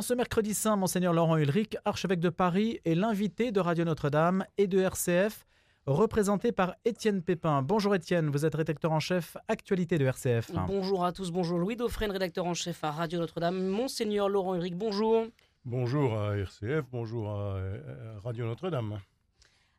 En ce mercredi saint, Monseigneur Laurent Ulrich, archevêque de Paris, est l'invité de Radio Notre-Dame et de RCF, représenté par Étienne Pépin. Bonjour Étienne, vous êtes rédacteur en chef actualité de RCF. Bonjour à tous, bonjour Louis Dauphren, rédacteur en chef à Radio Notre-Dame. Monseigneur Laurent Ulrich, bonjour. Bonjour à RCF, bonjour à Radio Notre-Dame.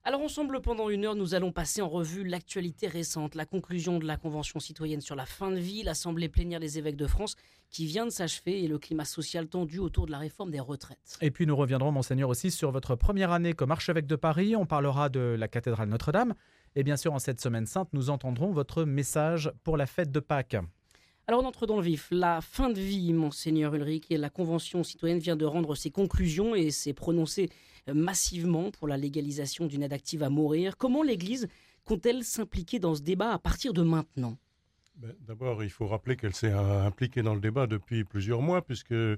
Alors ensemble, pendant une heure, nous allons passer en revue l'actualité récente, la conclusion de la Convention citoyenne sur la fin de vie, l'Assemblée plénière des évêques de France qui vient de s'achever et le climat social tendu autour de la réforme des retraites. Et puis nous reviendrons, monseigneur, aussi sur votre première année comme archevêque de Paris. On parlera de la cathédrale Notre-Dame. Et bien sûr, en cette semaine sainte, nous entendrons votre message pour la fête de Pâques. Alors on entre dans le vif. La fin de vie, monseigneur Ulrich, et la Convention citoyenne vient de rendre ses conclusions et s'est prononcée euh, massivement pour la légalisation d'une aide active à mourir. Comment l'Église compte-t-elle s'impliquer dans ce débat à partir de maintenant? D'abord, il faut rappeler qu'elle s'est euh, impliquée dans le débat depuis plusieurs mois, puisque euh,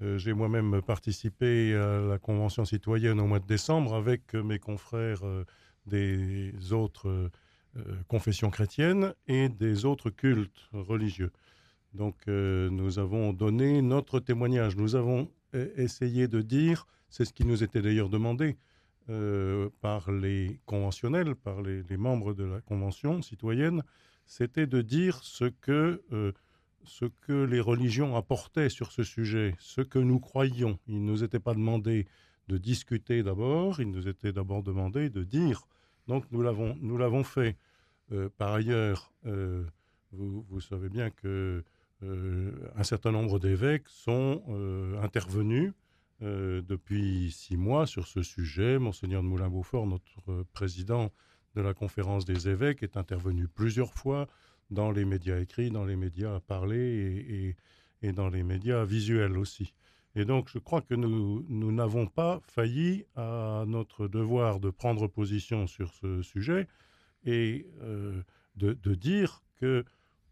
j'ai moi-même participé à la Convention citoyenne au mois de décembre avec mes confrères des autres euh, confession chrétienne et des autres cultes religieux. Donc euh, nous avons donné notre témoignage, nous avons euh, essayé de dire, c'est ce qui nous était d'ailleurs demandé par les conventionnels, par les, membres de la Convention citoyenne, c'était de dire ce que, ce que les religions apportaient sur ce sujet, ce que nous croyions. Il ne nous était pas demandé de discuter d'abord, il nous était d'abord demandé de dire donc nous l'avons, nous l'avons fait. Euh, par ailleurs, euh, vous, savez bien que euh, un certain nombre d'évêques sont intervenus depuis six mois sur ce sujet. Monseigneur de Moulin-Beaufort, notre président de la conférence des évêques, est intervenu plusieurs fois dans les médias écrits, dans les médias parlés et, et, et dans les médias visuels aussi. Et donc, je crois que nous n'avons pas failli à notre devoir de prendre position sur ce sujet et euh, de, dire que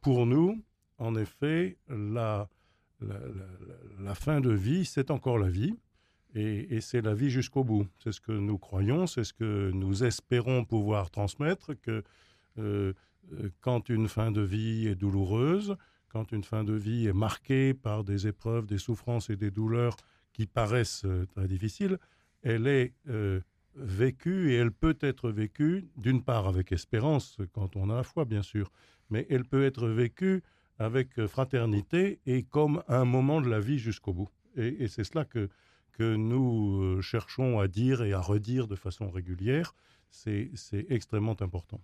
pour nous, en effet, la, la fin de vie, c'est encore la vie. Et, c'est la vie jusqu'au bout. C'est ce que nous croyons, c'est ce que nous espérons pouvoir transmettre, que euh, quand une fin de vie est douloureuse, quand une fin de vie est marquée par des épreuves, des souffrances et des douleurs qui paraissent euh, très difficiles, elle est euh, vécue et elle peut être vécue d'une part avec espérance quand on a la foi bien sûr, mais elle peut être vécue avec euh, fraternité et comme un moment de la vie jusqu'au bout. Et c'est cela que, que nous cherchons à dire et à redire de façon régulière. C'est extrêmement important.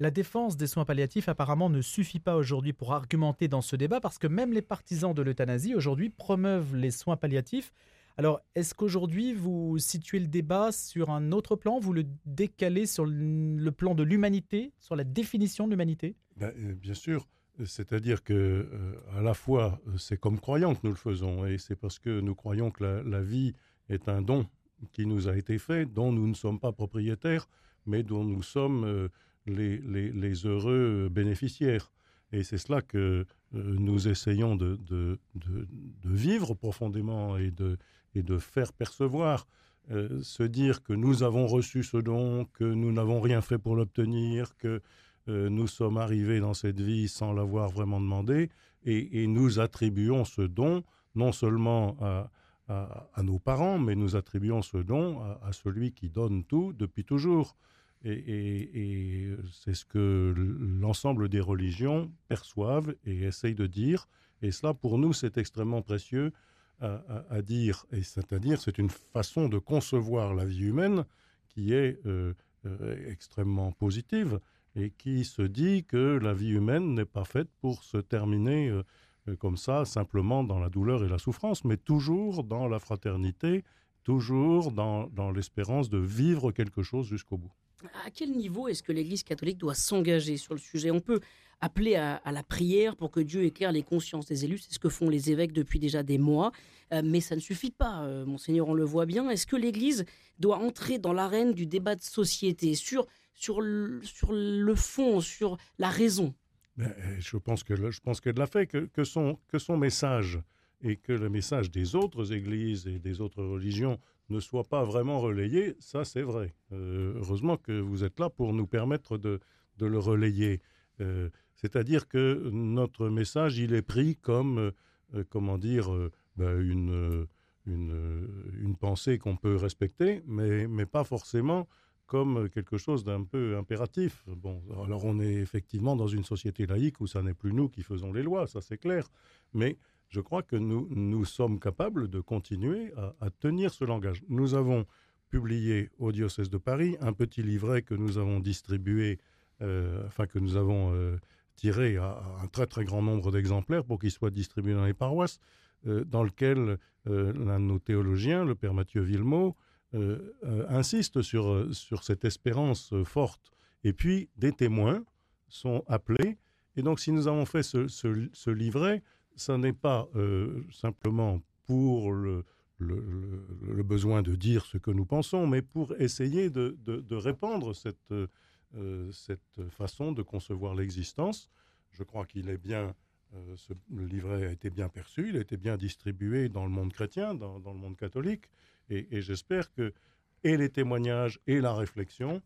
La défense des soins palliatifs apparemment ne suffit pas aujourd'hui pour argumenter dans ce débat parce que même les partisans de l'euthanasie aujourd'hui promeuvent les soins palliatifs. Alors, est-ce qu'aujourd'hui vous situez le débat sur un autre plan? Vous le décalez sur le plan de l'humanité, sur la définition de l'humanité? Ben, euh, Bien sûr. C'est-à-dire que euh, à la fois c'est comme croyant que nous le faisons et c'est parce que nous croyons que la, vie est un don qui nous a été fait, dont nous ne sommes pas propriétaires, mais dont nous sommes euh, les, heureux bénéficiaires. Et c'est cela que euh, nous essayons de, vivre profondément et de, et de faire percevoir. Euh, se dire que nous avons reçu ce don, que nous n'avons rien fait pour l'obtenir, que euh, nous sommes arrivés dans cette vie sans l'avoir vraiment demandé, et, nous attribuons ce don non seulement à, nos parents, mais nous attribuons ce don à, celui qui donne tout depuis toujours. Et, c'est ce que l'ensemble des religions perçoivent et essayent de dire. Et cela, pour nous, c'est extrêmement précieux à dire. Et c'est-à-dire, c'est une façon de concevoir la vie humaine qui est euh, euh, extrêmement positive et qui se dit que la vie humaine n'est pas faite pour se terminer euh, comme ça, simplement dans la douleur et la souffrance, mais toujours dans la fraternité, toujours dans, l'espérance de vivre quelque chose jusqu'au bout. À quel niveau est-ce que l'Église catholique doit s'engager sur le sujet? On peut appeler à, la prière pour que Dieu éclaire les consciences des élus, c'est ce que font les évêques depuis déjà des mois, euh, mais ça ne suffit pas, euh, monseigneur, on le voit bien. Est-ce que l'Église doit entrer dans l'arène du débat de société sur, sur, le, sur le fond, sur la raison ben, Je pense qu'elle qu l'a fait, que, que, son, que son message et que le message des autres églises et des autres religions ne soit pas vraiment relayé, ça c'est vrai. Euh, heureusement que vous êtes là pour nous permettre de, de le relayer. Euh, C'est-à-dire que notre message, il est pris comme, euh, comment dire, euh, ben une, une, une pensée qu'on peut respecter, mais, mais pas forcément comme quelque chose d'un peu impératif. Bon, alors on est effectivement dans une société laïque où ça n'est plus nous qui faisons les lois, ça c'est clair. Mais je crois que nous, nous sommes capables de continuer à, tenir ce langage. Nous avons publié au diocèse de Paris un petit livret que nous avons distribué, euh, enfin que nous avons euh, tiré à, un très très grand nombre d'exemplaires pour qu'il soit distribué dans les paroisses, euh, dans lequel l'un de nos théologiens, le père Mathieu Villemot, insiste sur, sur cette espérance forte. Et puis des témoins sont appelés. Et donc si nous avons fait ce, ce, ce livret, n'est pas euh, simplement pour le, le, besoin de dire ce que nous pensons, mais pour essayer de, de, répandre cette, euh, cette façon de concevoir l'existence. Je crois qu'il est bien, euh, ce, le livret a été bien perçu, il a été bien distribué dans le monde chrétien, dans, dans le monde catholique, et, et j'espère que et les témoignages et la réflexion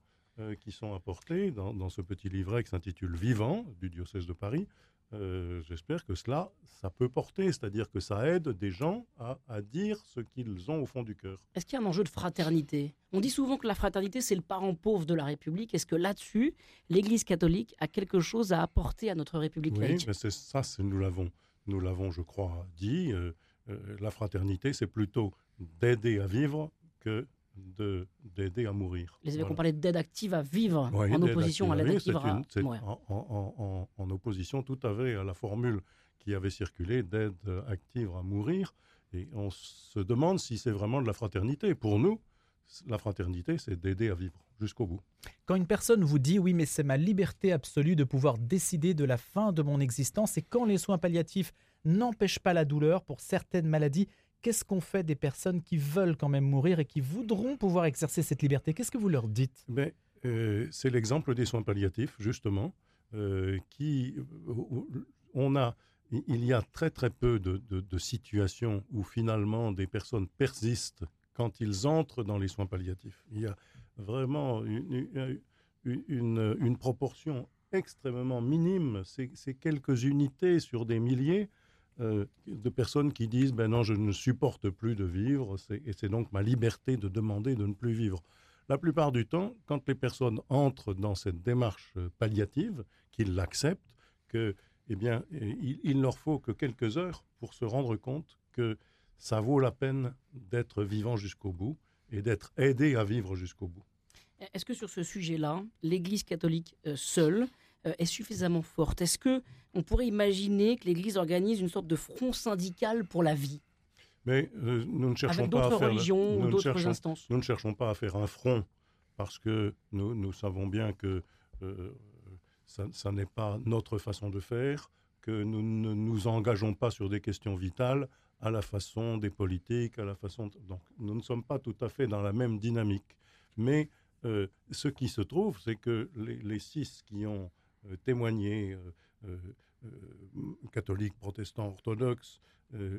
qui sont apportés dans, dans, ce petit livret qui s'intitule Vivant du diocèse de Paris euh, j'espère que cela, ça peut porter, c'est-à-dire que ça aide des gens à, dire ce qu'ils ont au fond du cœur. Est-ce qu'il y a un enjeu de fraternité? On dit souvent que la fraternité, c'est le parent pauvre de la République. Est-ce que là-dessus, l'Église catholique a quelque chose à apporter à notre République oui, mais c'est ça, nous l'avons, nous l'avons, je crois, dit. Euh, euh, la fraternité, c'est plutôt d'aider à vivre que d'aider à mourir. Les évêques ont parlé d'aide active à vivre en opposition à l'aide active à, mourir. En, opposition tout à fait à la formule qui avait circulé d'aide active à mourir. Et on se demande si c'est vraiment de la fraternité. Pour nous, la fraternité, c'est d'aider à vivre jusqu'au bout. Quand une personne vous dit oui, mais c'est ma liberté absolue de pouvoir décider de la fin de mon existence, et quand les soins palliatifs n'empêchent pas la douleur pour certaines maladies, qu'est-ce qu'on fait des personnes qui veulent quand même mourir et qui voudront pouvoir exercer cette liberté? Qu'est-ce que vous leur dites? Ben, euh, C'est l'exemple des soins palliatifs, justement, euh, qui, on a, il y a très très peu de, situations où finalement des personnes persistent quand ils entrent dans les soins palliatifs. Il y a vraiment une, une proportion extrêmement minime, c'est quelques unités sur des milliers euh, de personnes qui disent ben non, je ne supporte plus de vivre, et c'est donc ma liberté de demander de ne plus vivre. La plupart du temps, quand les personnes entrent dans cette démarche euh, palliative, qu'ils l'acceptent, que eh bien, il, il, leur faut que quelques heures pour se rendre compte que ça vaut la peine d'être vivant jusqu'au bout et d'être aidé à vivre jusqu'au bout. Est-ce que sur ce sujet-là, l'Église catholique euh, seule euh, est suffisamment forte Est-ce que on pourrait imaginer que l'Église organise une sorte de front syndical pour la vie? Mais euh, nous ne cherchons Avec pas à faire religions ou d'autres instances. Nous ne cherchons pas à faire un front parce que nous, nous savons bien que euh, ça, n'est pas notre façon de faire, que nous ne nous engageons pas sur des questions vitales à la façon des politiques, à la façon donc nous ne sommes pas tout à fait dans la même dynamique. Mais ce qui se trouve, c'est que les, les, six qui ont euh, témoigner, euh, euh, catholiques, protestants, orthodoxes,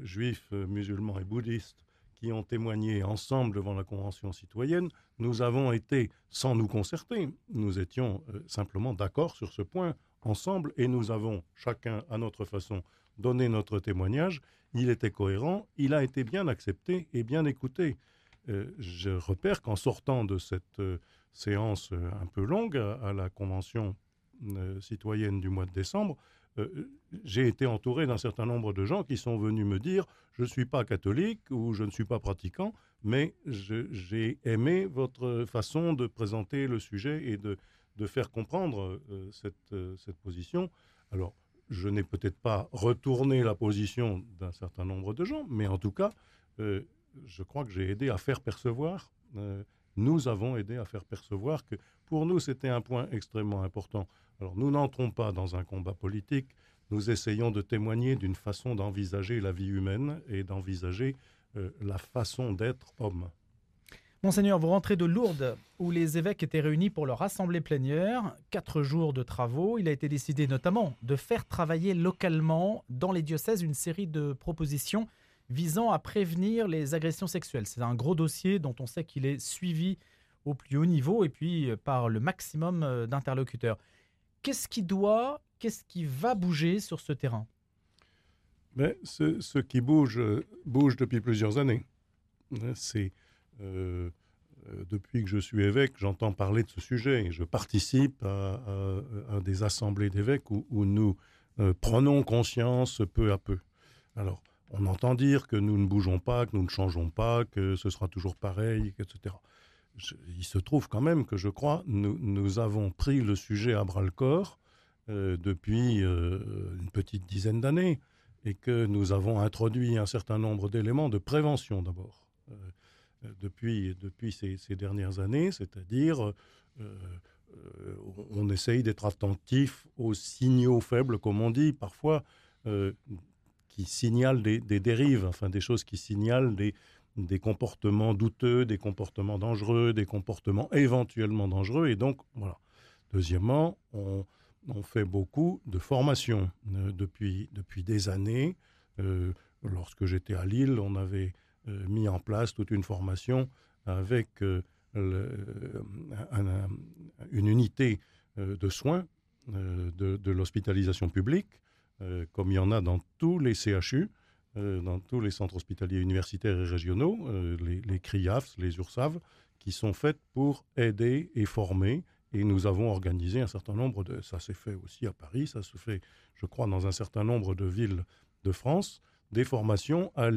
juifs, musulmans et bouddhistes, qui ont témoigné ensemble devant la Convention citoyenne, nous avons été, sans nous concerter, nous étions simplement d'accord sur ce point ensemble et nous avons chacun à notre façon donné notre témoignage. Il était cohérent, il a été bien accepté et bien écouté. je repère qu'en sortant de cette séance un peu longue à la Convention euh, citoyenne du mois de décembre, euh, j'ai été entouré d'un certain nombre de gens qui sont venus me dire je ne suis pas catholique ou je ne suis pas pratiquant, mais j'ai aimé votre façon de présenter le sujet et de, de faire comprendre euh, cette, cette, position. Alors, je n'ai peut-être pas retourné la position d'un certain nombre de gens, mais en tout cas, je crois que j'ai aidé à faire percevoir nous avons aidé à faire percevoir que pour nous, c'était un point extrêmement important. Alors, nous n'entrons pas dans un combat politique, nous essayons de témoigner d'une façon d'envisager la vie humaine et d'envisager euh, la façon d'être homme. Monseigneur, vous rentrez de Lourdes, où les évêques étaient réunis pour leur assemblée plénière. Quatre jours de travaux. Il a été décidé notamment de faire travailler localement dans les diocèses une série de propositions visant à prévenir les agressions sexuelles. C'est un gros dossier dont on sait qu'il est suivi au plus haut niveau et puis euh, par le maximum euh, d'interlocuteurs. Qu'est-ce qui doit, qu'est-ce qui va bouger sur ce terrain? Mais ce, qui bouge, euh, bouge depuis plusieurs années. c'est depuis que je suis évêque, j'entends parler de ce sujet et je participe à, des assemblées d'évêques où, nous prenons conscience peu à peu. Alors, on entend dire que nous ne bougeons pas, que nous ne changeons pas, que ce sera toujours pareil, etc. il se trouve quand même que je crois nous, nous avons pris le sujet à bras le corps euh, depuis euh, une petite dizaine d'années et que nous avons introduit un certain nombre d'éléments de prévention d'abord euh, depuis, depuis ces, ces, dernières années, c'est-à-dire on essaye d'être attentif aux signaux faibles, comme on dit parfois, qui signalent des, dérives, enfin des choses qui signalent des, des comportements douteux, des comportements dangereux, des comportements éventuellement dangereux. Et donc, voilà. Deuxièmement, on, fait beaucoup de formation euh, depuis, depuis des années. Euh, lorsque j'étais à Lille, on avait euh, mis en place toute une formation avec une unité de soins de, de l'hospitalisation publique euh, comme il y en a dans tous les CHU, euh, dans tous les centres hospitaliers universitaires et régionaux, euh, les, les CRIAFs, les URSAV, qui sont faites pour aider et former. Et nous avons organisé un certain nombre de... Ça s'est fait aussi à Paris, ça se fait, je crois, dans un certain nombre de villes de France, des formations à,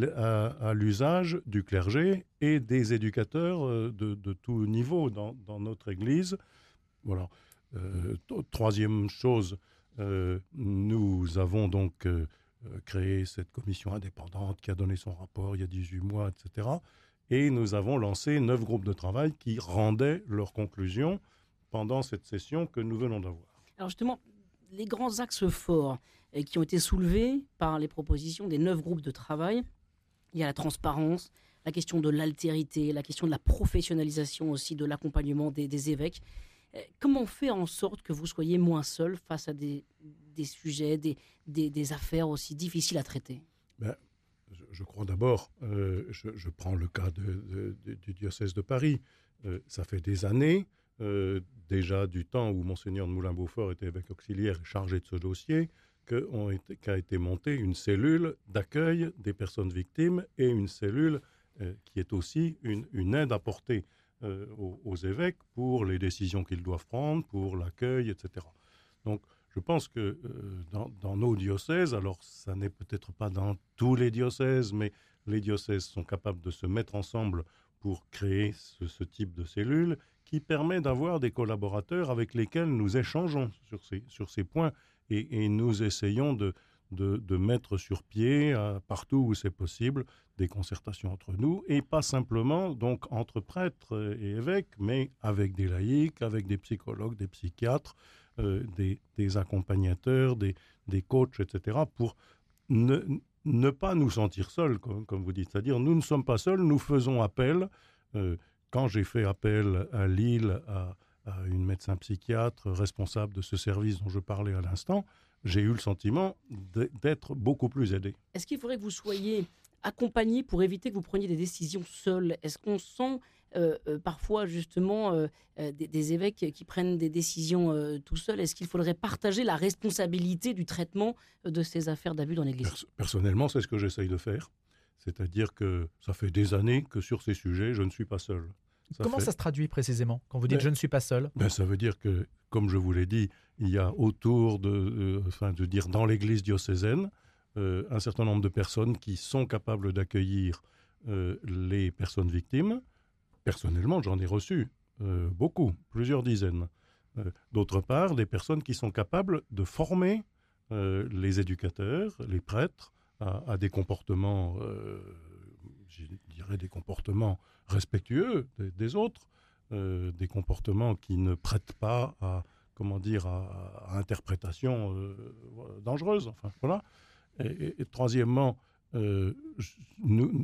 l'usage du clergé et des éducateurs de, de tout niveau dans, dans, notre Église. Voilà. troisième chose, euh, nous avons donc euh, euh, créé cette commission indépendante qui a donné son rapport il y a 18 mois, etc. Et nous avons lancé neuf groupes de travail qui rendaient leurs conclusions pendant cette session que nous venons d'avoir. Alors justement, les grands axes forts qui ont été soulevés par les propositions des neuf groupes de travail, il y a la transparence, la question de l'altérité, la question de la professionnalisation aussi de l'accompagnement des évêques. Euh, comment faire en sorte que vous soyez moins seul face à des, sujets, des, affaires aussi difficiles à traiter? Ben, je, crois d'abord, euh, je, prends le cas du diocèse de Paris. Euh, ça fait des années, déjà du temps où Monseigneur de Moulin-Beaufort était évêque auxiliaire chargé de ce dossier, qu'a été montée une cellule d'accueil des personnes victimes et une cellule qui est aussi une, une aide apportée euh, aux, évêques pour les décisions qu'ils doivent prendre, pour l'accueil, etc. Donc, je pense que euh, dans, nos diocèses, alors ça n'est peut-être pas dans tous les diocèses, mais les diocèses sont capables de se mettre ensemble pour créer ce, type de cellule qui permet d'avoir des collaborateurs avec lesquels nous échangeons sur ces, sur ces points et, et nous essayons de, de, mettre sur pied, euh, partout où c'est possible, des concertations entre nous, et pas simplement donc entre prêtres et évêques, mais avec des laïcs, avec des psychologues, des psychiatres, euh, des, accompagnateurs, des, coachs, etc., pour ne, pas nous sentir seuls, comme, vous dites. C'est-à-dire, nous ne sommes pas seuls, nous faisons appel. Euh, quand j'ai fait appel à Lille à une médecin psychiatre responsable de ce service dont je parlais à l'instant, j'ai eu le sentiment d'être beaucoup plus aidé. Est-ce qu'il faudrait que vous soyez accompagné pour éviter que vous preniez des décisions seuls Est-ce qu'on sent euh, euh, parfois justement euh, des, évêques qui prennent des décisions tout seuls? Est-ce qu'il faudrait partager la responsabilité du traitement de ces affaires d'abus dans l'Église? Personnellement, c'est ce que j'essaye de faire. C'est-à-dire que ça fait des années que sur ces sujets, je ne suis pas seul. Comment ça se traduit précisément quand vous dites ben, je ne suis pas seul? ben, Ça veut dire que, comme je vous l'ai dit, il y a autour de, euh, enfin, de dire dans l'Église diocésaine, euh, un certain nombre de personnes qui sont capables d'accueillir euh, les personnes victimes. Personnellement, j'en ai reçu beaucoup, plusieurs dizaines. D'autre part, des personnes qui sont capables de former les éducateurs, les prêtres, à, des comportements, dirais des comportements respectueux des, autres, des comportements qui ne prêtent pas à comment dire, à, interprétation euh, dangereuse. Enfin, voilà. Et, troisièmement, euh,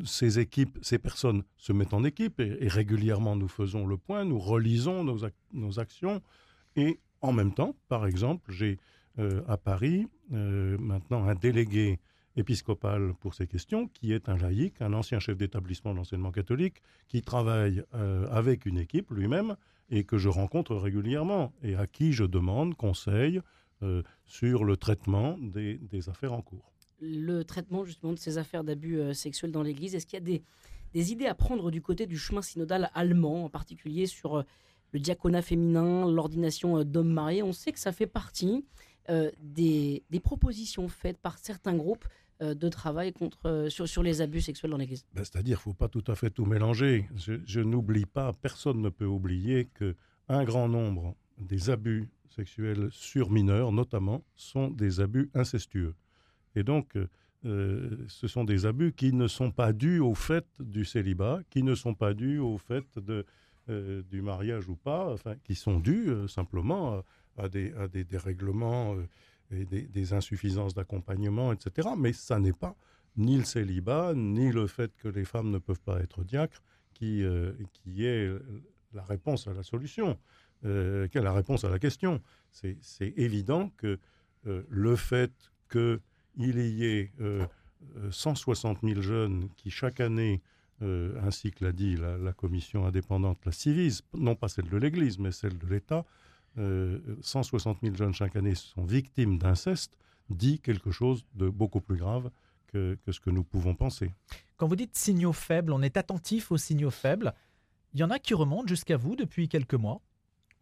ces équipes, ces personnes se mettent en équipe et, régulièrement nous faisons le point, nous relisons nos, actions et en même temps, par exemple, j'ai euh, à Paris maintenant un délégué épiscopal pour ces questions, qui est un laïc, un ancien chef d'établissement d'enseignement catholique, qui travaille avec une équipe lui-même et que je rencontre régulièrement et à qui je demande conseil euh, sur le traitement des, affaires en cours. Le traitement justement de ces affaires d'abus euh, sexuels dans l'Église, est-ce qu'il y a des idées à prendre du côté du chemin synodal allemand, en particulier sur le diaconat féminin, l'ordination d'hommes mariés? On sait que ça fait partie des, propositions faites par certains groupes de travail contre, sur, les abus sexuels dans l'Église. Ben, c'est-à-dire qu'il ne faut pas tout à fait tout mélanger. Je, n'oublie pas, personne ne peut oublier que un grand nombre des abus sexuels sur mineurs, notamment, sont des abus incestueux. Et donc, euh, ce sont des abus qui ne sont pas dus au fait du célibat, qui ne sont pas dus au fait euh, du mariage ou pas, enfin, qui sont dus euh, simplement à, des, à des dérèglements et des, insuffisances d'accompagnement, etc. Mais ça n'est pas ni le célibat, ni le fait que les femmes ne peuvent pas être diacres qui, qui est la réponse à la solution, euh, quelle est la réponse à la question. C'est évident que euh, le fait qu'il y ait 160 euh, 000 jeunes qui chaque année, ainsi que l'a dit la, commission indépendante, la Civise, non pas celle de l'Église, mais celle de l'État, 160 000 jeunes chaque année sont victimes d'inceste, dit quelque chose de beaucoup plus grave que, que, ce que nous pouvons penser. Quand vous dites signaux faibles, on est attentif aux signaux faibles. Il y en a qui remontent jusqu'à vous depuis quelques mois.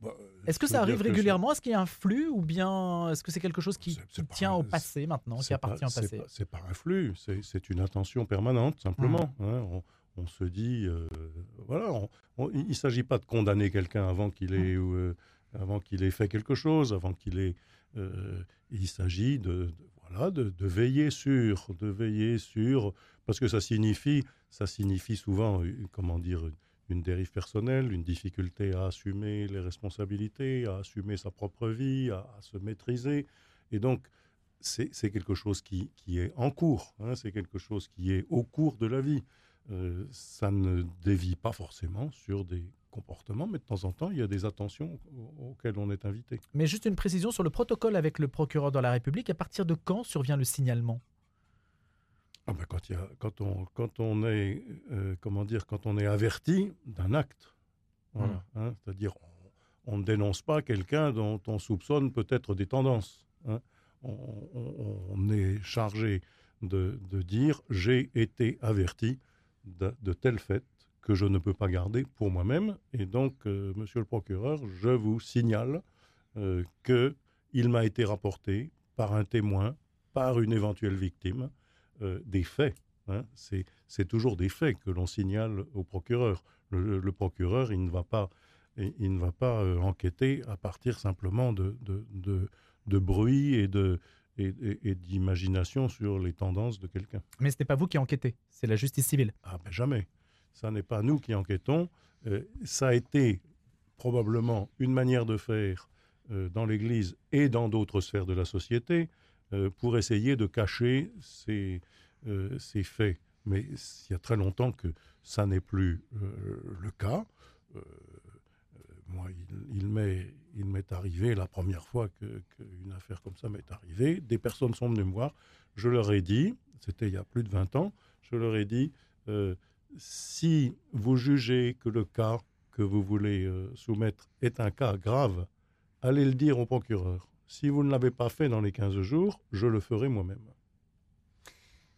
Bah, euh, est-ce que ça arrive régulièrement? Est-ce qu'il y a un flux ou bien est-ce que c'est quelque chose qui, tient au passé maintenant, qui appartient au passé? C'est pas, un flux, c'est une attention permanente simplement. Mmh. Hein. on, se dit, euh, voilà, il ne s'agit pas de condamner quelqu'un avant qu'il ait, mmh. euh, avant qu'il ait fait quelque chose, avant qu'il ait. il s'agit de, voilà, de, veiller sur, de veiller sur, parce que ça signifie, ça signifie souvent, comment dire une dérive personnelle, une difficulté à assumer les responsabilités, à assumer sa propre vie, à, se maîtriser. Et donc, c'est quelque chose qui, est en cours, hein, c'est quelque chose qui est au cours de la vie. Euh, ça ne dévie pas forcément sur des comportements, mais de temps en temps, il y a des attentions auxquelles on est invité. Mais juste une précision sur le protocole avec le procureur de la République, à partir de quand survient le signalement? Ah ben, quand, y a, quand, on, quand on est euh, comment dire quand on est averti d'un acte, voilà, hein, c'est-à-dire on, ne dénonce pas quelqu'un dont on soupçonne peut-être des tendances. Hein. On, est chargé de, de dire j'ai été averti de, de tel fait que je ne peux pas garder pour moi-même et donc euh, Monsieur le procureur, je vous signale euh, que il m'a été rapporté par un témoin, par une éventuelle victime euh, des faits. Hein. C'est toujours des faits que l'on signale au procureur. Le, procureur, il ne va pas, il ne va pas euh, enquêter à partir simplement de, de, bruit et de et, d'imagination sur les tendances de quelqu'un. Mais ce n'est pas vous qui enquêtez, c'est la justice civile. Ah ben jamais. Ça n'est pas nous qui enquêtons. Euh, ça a été probablement une manière de faire dans l'Église et dans d'autres sphères de la société euh, pour essayer de cacher ces, euh, faits. Mais il y a très longtemps que ça n'est plus euh, le cas. moi, il m'est arrivé la première fois qu'une affaire comme ça m'est arrivée. Des personnes sont venues me voir. Je leur ai dit, c'était il y a plus de 20 ans, je leur ai dit, si vous jugez que le cas que vous voulez soumettre est un cas grave, allez le dire au procureur. Si vous ne l'avez pas fait dans les 15 jours, je le ferai moi-même.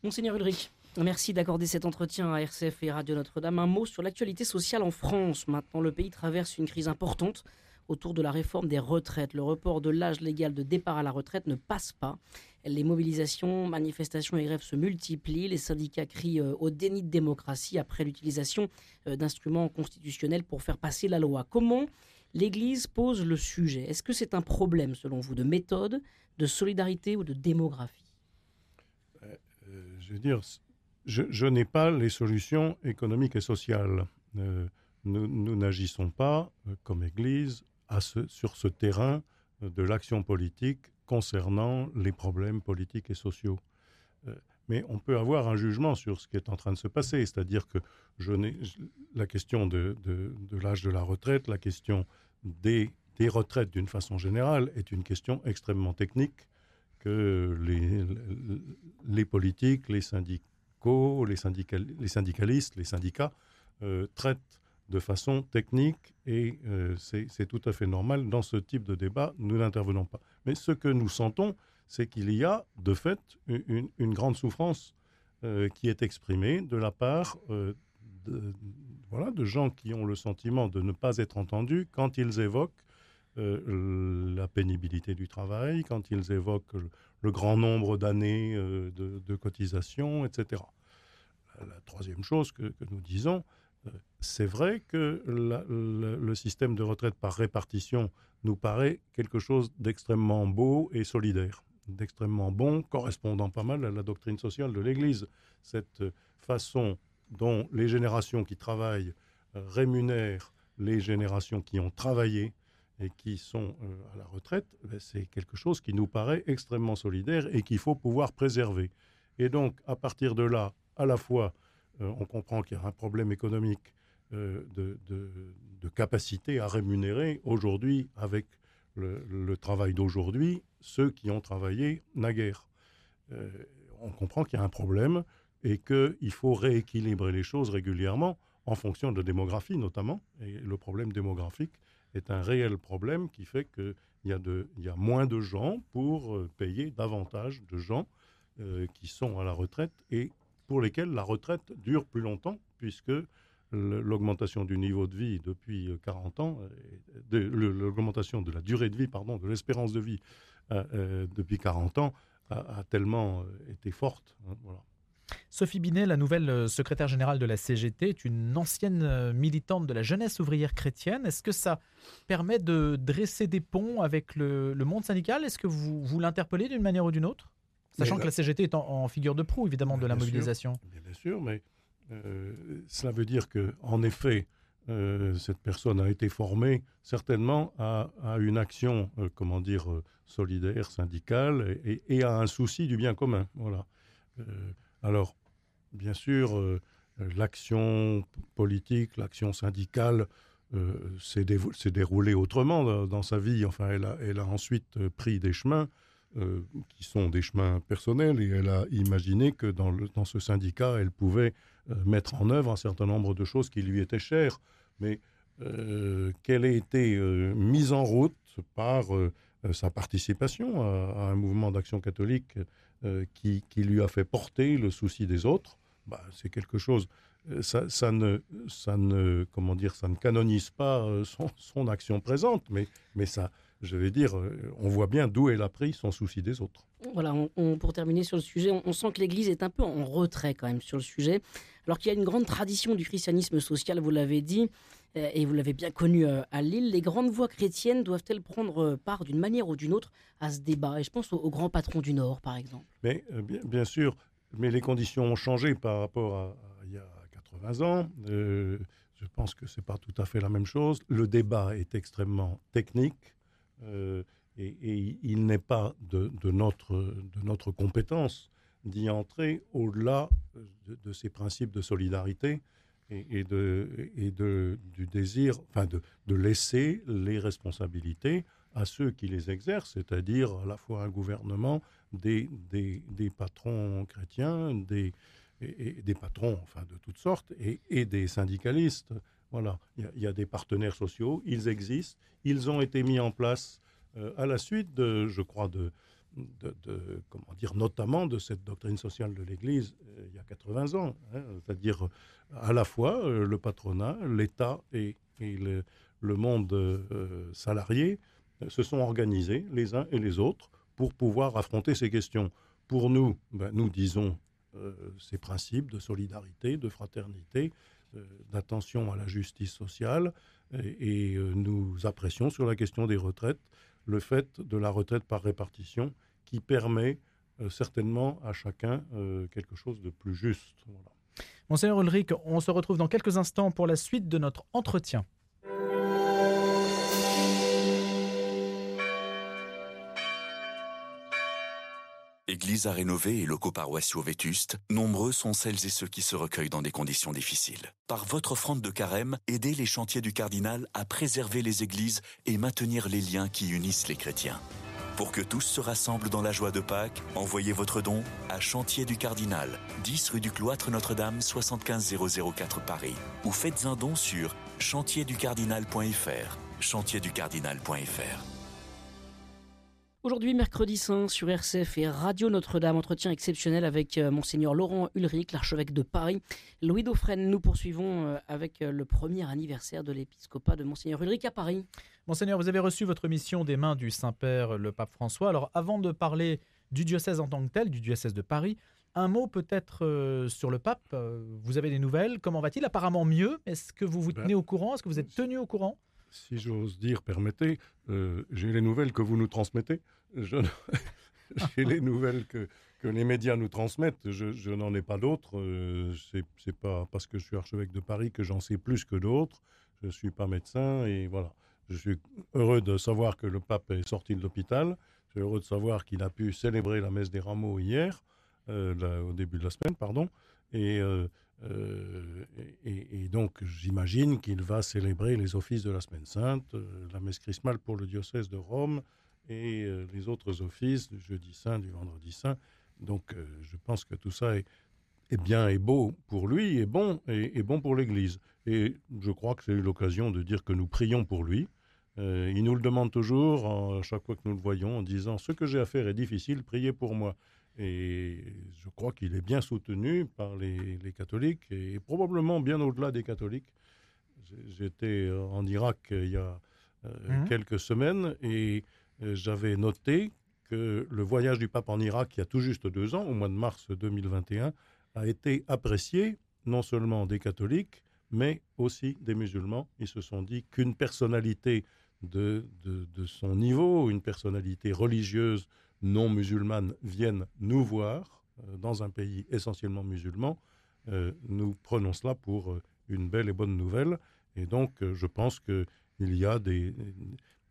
Monseigneur Ulrich, merci d'accorder cet entretien à RCF et Radio Notre-Dame. Un mot sur l'actualité sociale en France. Maintenant, le pays traverse une crise importante autour de la réforme des retraites. Le report de l'âge légal de départ à la retraite ne passe pas. Les mobilisations, manifestations et grèves se multiplient. Les syndicats crient euh, au déni de démocratie après l'utilisation euh, d'instruments constitutionnels pour faire passer la loi. Comment l'Église pose le sujet? Est-ce que c'est un problème, selon vous, de méthode, de solidarité ou de démographie? Euh, Je veux dire, je, n'ai pas les solutions économiques et sociales. Nous n'agissons pas, comme Église, sur ce terrain de l'action politique concernant les problèmes politiques et sociaux. mais on peut avoir un jugement sur ce qui est en train de se passer, c'est-à-dire que la question de, l'âge de la retraite, la question des, retraites d'une façon générale est une question extrêmement technique que les, politiques, les syndicaux, les, les syndicalistes, les syndicats euh, traitent de façon technique et euh, c'est tout à fait normal. Dans ce type de débat, nous n'intervenons pas. Mais ce que nous sentons, c'est qu'il y a de fait une, grande souffrance euh, qui est exprimée de la part voilà, de gens qui ont le sentiment de ne pas être entendus quand ils évoquent euh, la pénibilité du travail, quand ils évoquent le, grand nombre d'années euh, de, cotisation, etc. La, troisième chose que, nous disons, euh, c'est vrai que le, système de retraite par répartition nous paraît quelque chose d'extrêmement beau et solidaire, d'extrêmement bon, correspondant pas mal à la doctrine sociale de l'Église. Cette façon dont les générations qui travaillent rémunèrent les générations qui ont travaillé, et qui sont euh, à la retraite, ben, c'est quelque chose qui nous paraît extrêmement solidaire et qu'il faut pouvoir préserver. Et donc, à partir de là, à la fois, euh, on comprend qu'il y a un problème économique euh, de, capacité à rémunérer aujourd'hui, avec le, travail d'aujourd'hui, ceux qui ont travaillé naguère. on comprend qu'il y a un problème et qu'il faut rééquilibrer les choses régulièrement en fonction de la démographie notamment. Et le problème démographique, est un réel problème qui fait qu'il y, a moins de gens pour euh, payer davantage de gens euh, qui sont à la retraite et pour lesquels la retraite dure plus longtemps, puisque l'augmentation du niveau de vie depuis 40 euh, ans, l'augmentation de la durée de vie, pardon, de l'espérance de vie depuis 40 ans a, tellement été forte. Hein. Sophie Binet, la nouvelle euh, secrétaire générale de la CGT, est une ancienne euh, militante de la jeunesse ouvrière chrétienne. Est-ce que ça permet de dresser des ponts avec le, monde syndical? Est-ce que vous, vous l'interpellez d'une manière ou d'une autre? Sachant que la CGT est en, figure de proue, évidemment, de la mobilisation. bien, sûr, mais euh, cela veut dire que, en effet, cette personne a été formée certainement à, une action, comment dire, solidaire, syndicale, et, et, à un souci du bien commun. Voilà. Alors, bien sûr, euh, l'action politique, l'action syndicale euh, s'est déroulée autrement dans, sa vie. Enfin, elle a, ensuite euh, pris des chemins qui sont des chemins personnels et elle a imaginé que dans, ce syndicat, elle pouvait mettre en œuvre un certain nombre de choses qui lui étaient chères. Mais qu'elle ait été mise en route par sa participation à un mouvement d'action catholique euh, qui, lui a fait porter le souci des autres, bah, c'est quelque chose. Euh, ça, ne, ça ne, comment dire, ça ne canonise pas euh, son, action présente, mais, mais ça, je vais dire, on voit bien d'où elle a pris son souci des autres. Voilà, pour terminer sur le sujet, on, sent que l'Église est un peu en retrait quand même sur le sujet, alors qu'il y a une grande tradition du christianisme social, vous l'avez dit, et vous l'avez bien connu à Lille. Les grandes voix chrétiennes doivent-elles prendre part d'une manière ou d'une autre à ce débat? Et je pense aux, grands patrons du Nord, par exemple. Mais bien, sûr, mais les conditions ont changé par rapport à, il y a 80 ans. Euh, je pense que c'est pas tout à fait la même chose. Le débat est extrêmement technique. Euh, et, il n'est pas de, notre, de notre compétence d'y entrer au-delà de, ces principes de solidarité et, de, et de, du désir, enfin de, de laisser les responsabilités à ceux qui les exercent, c'est-à-dire à la fois un gouvernement, des, des, des patrons chrétiens, des, des patrons enfin, de toutes sortes, et des syndicalistes. Voilà, il y, a des partenaires sociaux, ils existent, ils ont été mis en place euh, à la suite, de, je crois, de, comment dire, notamment de cette doctrine sociale de l'Église euh, il y a 80 ans, hein, c'est-à-dire à la fois euh, le patronat, l'État et, le, monde salarié se sont organisés les uns et les autres pour pouvoir affronter ces questions. Pour nous, ben, nous disons ces principes de solidarité, de fraternité, d'attention à la justice sociale, et, et nous apprécions sur la question des retraites le fait de la retraite par répartition qui permet euh, certainement à chacun euh, quelque chose de plus juste. Monseigneur Ulrich, on se retrouve dans quelques instants pour la suite de notre entretien. Église à rénover et locaux paroissiaux vétustes, nombreux sont celles et ceux qui se recueillent dans des conditions difficiles. Par votre offrande de carême, aidez les chantiers du cardinal à préserver les églises et maintenir les liens qui unissent les chrétiens. Pour que tous se rassemblent dans la joie de Pâques, envoyez votre don à Chantier du Cardinal, 10 rue du Cloître Notre-Dame, 75004 Paris. Ou faites un don sur chantierducardinal.fr. Chantierducardinal.fr. Aujourd'hui, mercredi saint, sur RCF et Radio Notre-Dame, entretien exceptionnel avec euh, Monseigneur Laurent Ulrich, l'archevêque de Paris. Louis Dauphren, nous poursuivons euh, avec euh, le premier anniversaire de l'épiscopat de Monseigneur Ulrich à Paris. Monseigneur, vous avez reçu votre mission des mains du Saint-Père, le pape François. Alors, avant de parler du diocèse en tant que tel, du diocèse de Paris, un mot peut-être sur le pape. Vous avez des nouvelles? Comment va-t-il? Apparemment mieux. Est-ce que vous vous ben, tenez au courant? Est-ce que vous êtes tenu au courant? Si j'ose dire, permettez, euh, j'ai les nouvelles que vous nous transmettez. j'ai les nouvelles que, les médias nous transmettent. Je, n'en ai pas d'autres. Euh, c'est pas parce que je suis archevêque de Paris que j'en sais plus que d'autres. Je ne suis pas médecin et voilà. Je suis heureux de savoir que le pape est sorti de l'hôpital. Je suis heureux de savoir qu'il a pu célébrer la messe des rameaux hier, euh, au début de la semaine, pardon. Et euh, et, donc, j'imagine qu'il va célébrer les offices de la Semaine Sainte, euh, la messe chrismale pour le diocèse de Rome et euh, les autres offices du jeudi saint, du vendredi saint. Donc, je pense que tout ça est, bien et beau pour lui, et bon, et, bon pour l'Église. Et je crois que c'est l'occasion de dire que nous prions pour lui. il nous le demande toujours, à chaque fois que nous le voyons, en disant Ce que j'ai à faire est difficile, priez pour moi. Et je crois qu'il est bien soutenu par les, catholiques et probablement bien au-delà des catholiques. J'étais en Irak il y a euh, mmh. quelques semaines et euh, j'avais noté que le voyage du pape en Irak, il y a tout juste deux ans, au mois de mars 2021, a été apprécié non seulement des catholiques, mais aussi des musulmans. Ils se sont dit qu'une personnalité de, de, son niveau, une personnalité religieuse non musulmanes viennent nous voir euh, dans un pays essentiellement musulman, euh, nous prenons cela pour euh, une belle et bonne nouvelle. Et donc, je pense qu'il y a des,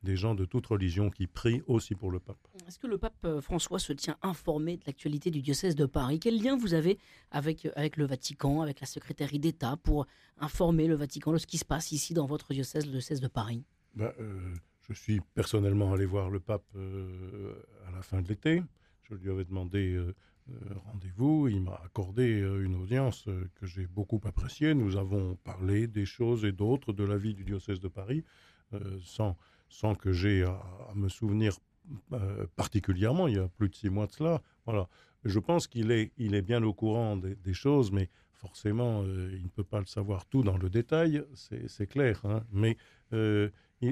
des gens de toute religion qui prient aussi pour le pape. Est-ce que le pape François se tient informé de l'actualité du diocèse de Paris? Quel lien vous avez avec, avec le Vatican, avec la secrétaire d'État pour informer le Vatican de ce qui se passe ici dans votre diocèse, le diocèse de Paris? Ben, je suis personnellement allé voir le pape euh, à la fin de l'été. Je lui avais demandé euh, euh, rendez-vous. Il m'a accordé une audience que j'ai beaucoup appréciée. Nous avons parlé des choses et d'autres de la vie du diocèse de Paris, sans, sans que j'ai à, me souvenir particulièrement. Il y a plus de six mois de cela. Voilà. Je pense qu'il est, il est bien au courant des, choses, mais forcément, il ne peut pas le savoir tout dans le détail, c'est clair. Hein. Mais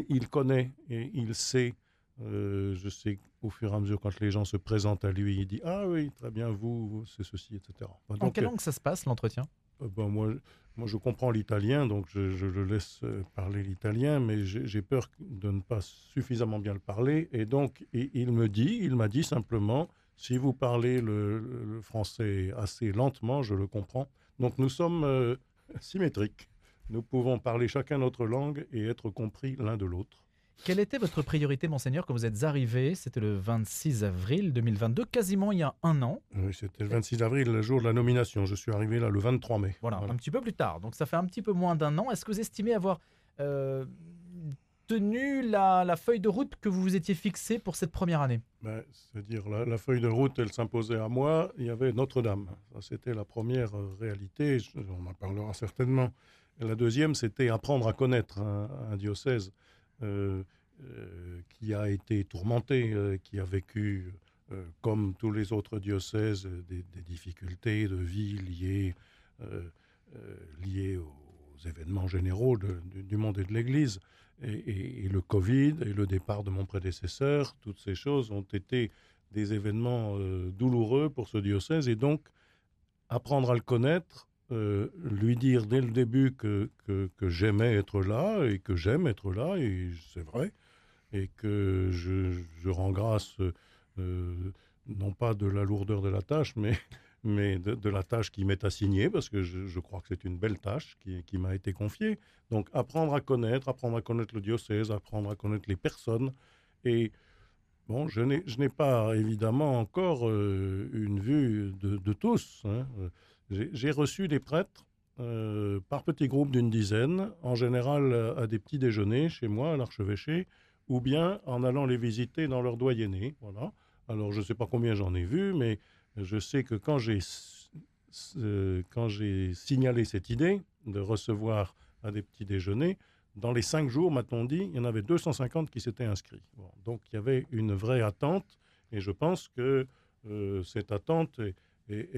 il, connaît et il sait. Euh, je sais qu'au fur et à mesure, quand les gens se présentent à lui, il dit Ah oui, très bien, vous, c'est ceci, etc. en quelle langue ça se passe, l'entretien? euh, ben, moi, moi, je comprends l'italien, donc je, le laisse euh, parler l'italien, mais j'ai peur de ne pas suffisamment bien le parler. Et donc, il me dit, il m'a dit simplement Si vous parlez le, français assez lentement, je le comprends. Donc, nous sommes symétriques. Nous pouvons parler chacun notre langue et être compris l'un de l'autre. Quelle était votre priorité, monseigneur, quand vous êtes arrivé? C'était le 26 avril 2022, quasiment il y a un an. Oui, c'était le 26 avril, le jour de la nomination. Je suis arrivé là le 23 mai. Voilà, un petit peu plus tard. Donc ça fait un petit peu moins d'un an. Est-ce que vous estimez avoir euh, tenu la, feuille de route que vous vous étiez fixée pour cette première année? Ben, C'est-à-dire, la, la, feuille de route, elle s'imposait à moi. Il y avait Notre-Dame. C'était la première euh, réalité. On en parlera certainement la deuxième, c'était apprendre à connaître un, diocèse euh, euh, qui a été tourmenté, euh, qui a vécu, comme tous les autres diocèses, des, difficultés de vie liées, liées aux événements généraux du monde et de l'Église. Et, et, le Covid et le départ de mon prédécesseur, toutes ces choses ont été des événements douloureux pour ce diocèse. Et donc, apprendre à le connaître, euh, lui dire dès le début que, que, j'aimais être là et que j'aime être là, et c'est vrai, et que je, je rends grâce euh, non pas de la lourdeur de la tâche, mais, mais de, la tâche qui m'est assignée, parce que je, je crois que c'est une belle tâche qui, qui m'a été confiée. Donc apprendre à connaître, apprendre à connaître le diocèse, apprendre à connaître les personnes, et Bon, je n'ai pas évidemment encore euh, une vue de, de tous. Hein. J'ai reçu des prêtres euh, par petits groupes d'une dizaine, en général à des petits déjeuners chez moi, à l'archevêché, ou bien en allant les visiter dans leur doyenné. Voilà. Alors, je ne sais pas combien j'en ai vu, mais je sais que quand j'ai euh, quand j'ai signalé cette idée de recevoir à des petits déjeuners, dans les cinq jours, m'a-t-on dit, il y en avait 250 qui s'étaient inscrits. donc il y avait une vraie attente et je pense que euh, cette attente est,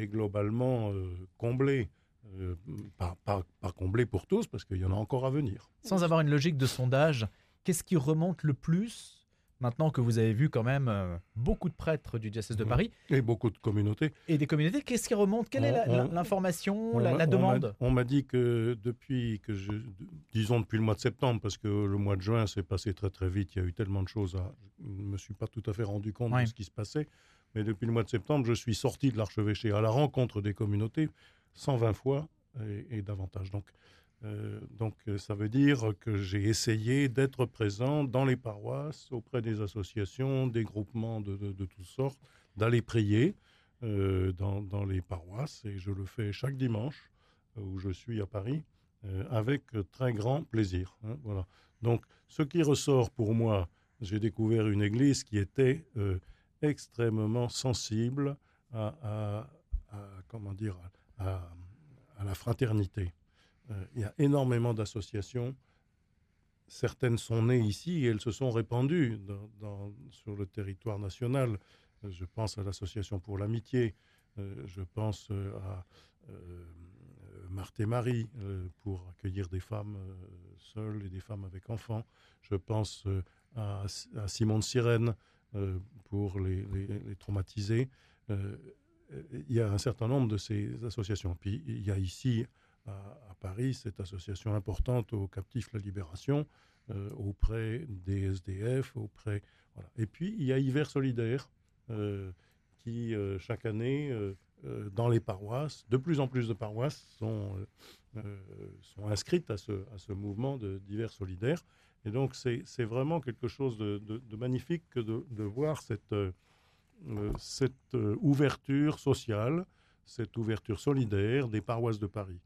globalement euh, comblée. Euh, pas, comblée pour tous, parce qu'il y en a encore à venir. Sans avoir une logique de sondage, qu'est-ce qui remonte le plus Maintenant que vous avez vu quand même euh, beaucoup de prêtres du diocèse de Paris. Et beaucoup de communautés. Et des communautés, qu'est-ce qui remonte? Quelle est l'information, la, demande? On m'a dit que depuis que je, disons depuis le mois de septembre, parce que le mois de juin s'est passé très très vite, il y a eu tellement de choses, à, je ne me suis pas tout à fait rendu compte de ce qui se passait, mais depuis le mois de septembre, je suis sorti de l'archevêché à la rencontre des communautés 120 fois et, et davantage. Donc euh, donc euh, ça veut dire que j'ai essayé d'être présent dans les paroisses, auprès des associations, des groupements de, toutes sortes, d'aller prier euh, dans, les paroisses, et je le fais chaque dimanche où je suis à Paris, avec très grand plaisir. Hein, voilà. Donc ce qui ressort pour moi, j'ai découvert une église qui était extrêmement sensible à, comment dire, à la fraternité. Euh, il y a énormément d'associations. Certaines sont nées ici et elles se sont répandues sur le territoire national. Euh, je pense à l'Association pour l'amitié, euh, je pense à Marthe et Marie pour accueillir des femmes seules et des femmes avec enfants. Je pense à, Simon de Sirène pour les, les traumatisés. il y a un certain nombre de ces associations. Puis il y a ici à, Paris, cette association importante aux captifs La Libération, euh, auprès des SDF, auprès... Voilà. Et puis, il y a Hiver Solidaire, euh, qui, euh, chaque année, dans les paroisses, de plus en plus de paroisses sont, inscrites à ce, à ce mouvement d'hiver solidaire. Et donc, c'est vraiment quelque chose de, magnifique que de, voir cette ouverture sociale, cette ouverture solidaire des paroisses de Paris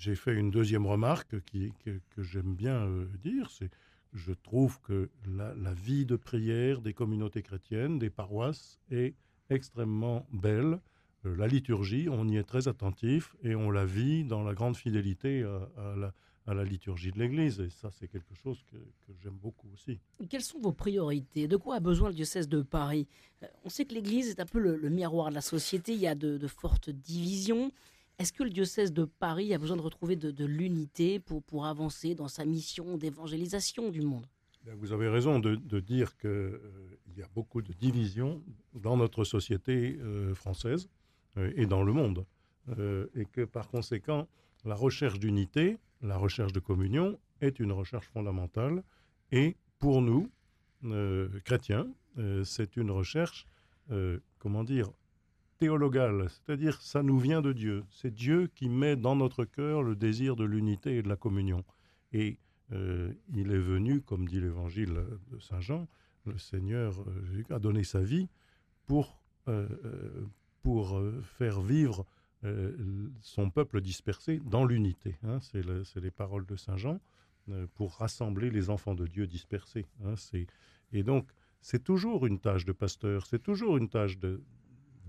j'ai fait une deuxième remarque que, j'aime bien euh, dire, c'est je trouve que la, vie de prière des communautés chrétiennes, des paroisses, est extrêmement belle. Euh, la liturgie, on y est très attentif et on la vit dans la grande fidélité à, la, liturgie de l'Église. Et ça, c'est quelque chose que, j'aime beaucoup aussi. Quelles sont vos priorités? De quoi a besoin le diocèse de Paris? Euh, On sait que l'Église est un peu le, miroir de la société. Il y a de fortes divisions. Est-ce que le diocèse de Paris a besoin de retrouver de, l'unité pour, pour avancer dans sa mission d'évangélisation du monde? Ben, Vous avez raison de, dire qu'il euh, y a beaucoup de divisions dans notre société euh, française euh, et dans le monde. et que par conséquent, la recherche d'unité, la recherche de communion est une recherche fondamentale. Et pour nous, chrétiens, c'est une recherche, comment dire, théologale, c'est-à-dire ça nous vient de Dieu. C'est Dieu qui met dans notre cœur le désir de l'unité et de la communion. Et euh, il est venu, comme dit l'évangile de Saint Jean, le Seigneur euh, a donné sa vie pour, euh, pour faire vivre son peuple dispersé dans l'unité. Hein. C'est les paroles de Saint Jean pour rassembler les enfants de Dieu dispersés. Hein. Et donc, c'est toujours une tâche de pasteur, c'est toujours une tâche de,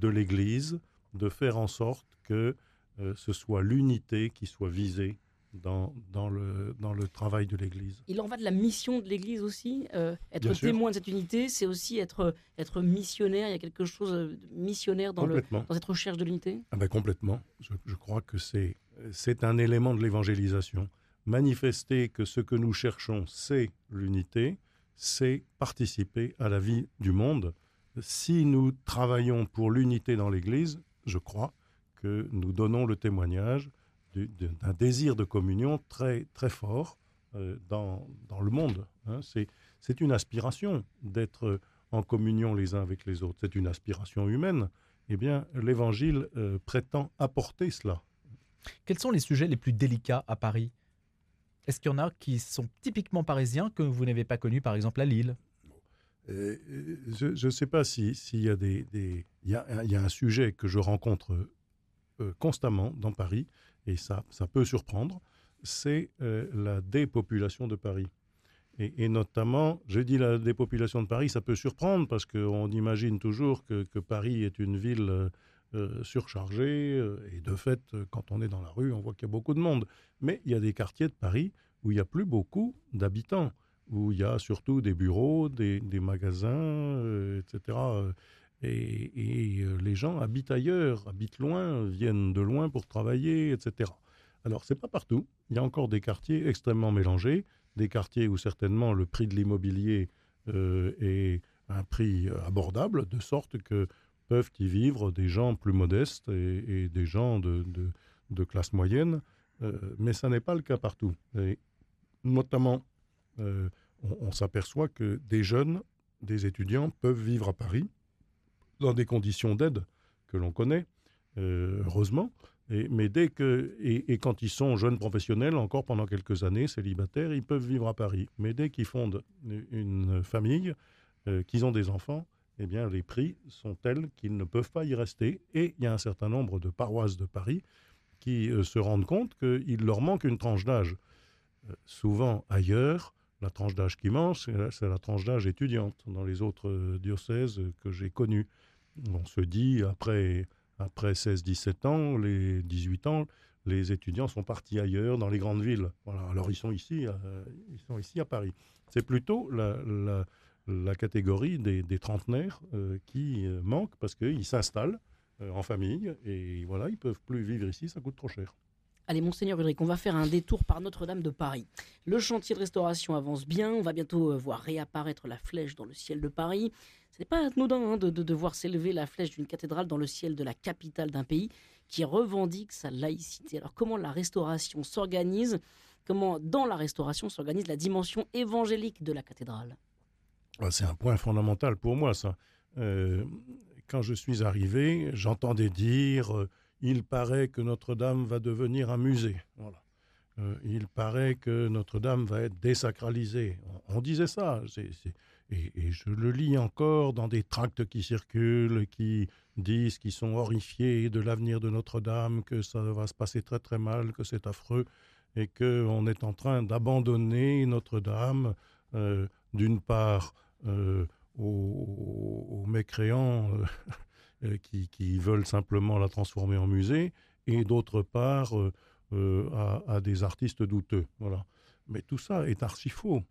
de l'Église de faire en sorte que euh, ce soit l'unité qui soit visée dans, dans, le, dans le travail de l'Église. Il en va de la mission de l'Église aussi. Euh, être témoin de cette unité, c'est aussi être, être missionnaire. Il y a quelque chose de missionnaire dans, le, dans cette recherche de l'unité? Ah ben Complètement. Je, je crois que c'est, c'est un élément de l'évangélisation. Manifester que ce que nous cherchons, c'est l'unité, c'est participer à la vie du monde si nous travaillons pour l'unité dans l'Église, je crois que nous donnons le témoignage d'un désir de communion très, très fort euh, dans, dans, le monde. Hein. C'est une aspiration d'être en communion les uns avec les autres. C'est une aspiration humaine. Eh bien, l'Évangile euh, prétend apporter cela. Quels sont les sujets les plus délicats à Paris? Est-ce qu'il y en a qui sont typiquement parisiens que vous n'avez pas connus, par exemple à Lille? Euh, je ne sais pas s'il y a des... Il y, a, un sujet que je rencontre euh, constamment dans Paris, et ça, ça peut surprendre, c'est euh, la dépopulation de Paris. Et, notamment, je dis la dépopulation de Paris, ça peut surprendre parce qu'on imagine toujours que, que, Paris est une ville surchargée, et de fait, quand on est dans la rue, on voit qu'il y a beaucoup de monde. Mais il y a des quartiers de Paris où il n'y a plus beaucoup d'habitants, où il y a surtout des bureaux, des, magasins, etc. Et, les gens habitent ailleurs, habitent loin, viennent de loin pour travailler, etc. Alors, c'est pas partout. Il y a encore des quartiers extrêmement mélangés, des quartiers où certainement le prix de l'immobilier est un prix abordable, de sorte que peuvent y vivre des gens plus modestes et, des gens de, classe moyenne, euh, mais ça n'est pas le cas partout. Notamment, euh, on, s'aperçoit que des jeunes, des étudiants peuvent vivre à Paris dans des conditions d'aide que l'on connaît, euh, heureusement, et, mais dès que, et, quand ils sont jeunes professionnels, encore pendant quelques années, célibataires, ils peuvent vivre à Paris. Mais dès qu'ils fondent une famille, qu'ils ont des enfants, eh bien, les prix sont tels qu'ils ne peuvent pas y rester. Et il y a un certain nombre de paroisses de Paris qui euh, se rendent compte qu'il leur manque une tranche d'âge. Euh, souvent ailleurs, la tranche d'âge qui manque, c'est la, tranche d'âge étudiante. Dans les autres euh, diocèses que j'ai connus, on se dit, après, après 16-17 ans, les 18 ans, les étudiants sont partis ailleurs, dans les grandes villes. Voilà. Alors ils sont ici, ils sont ici à Paris. C'est plutôt la, la catégorie des, trentenaires euh, qui euh, manquent parce qu'ils s'installent euh, en famille et voilà, ils peuvent plus vivre ici, ça coûte trop cher. Allez, Monseigneur Ulrich, on va faire un détour par Notre-Dame de Paris. Le chantier de restauration avance bien. On va bientôt voir réapparaître la flèche dans le ciel de Paris. Ce n'est pas anodin hein, de, de, voir s'élever la flèche d'une cathédrale dans le ciel de la capitale d'un pays qui revendique sa laïcité. Alors, comment la restauration s'organise? Comment, dans la restauration, s'organise la dimension évangélique de la cathédrale? Ah, c'est un point fondamental pour moi, ça. Euh, quand je suis arrivé, j'entendais dire euh, il paraît que Notre-Dame va devenir un musée. Euh, il paraît que Notre-Dame va être désacralisée. On, disait ça. et, je le lis encore dans des tracts qui circulent, qui disent qu'ils sont horrifiés de l'avenir de Notre-Dame, que ça va se passer très très mal, que c'est affreux, et qu'on est en train d'abandonner Notre-Dame, d'une part euh, aux, mécréants euh, euh, qui, veulent simplement la transformer en musée, et d'autre part à, des artistes douteux. Voilà. Mais tout ça est archi faux.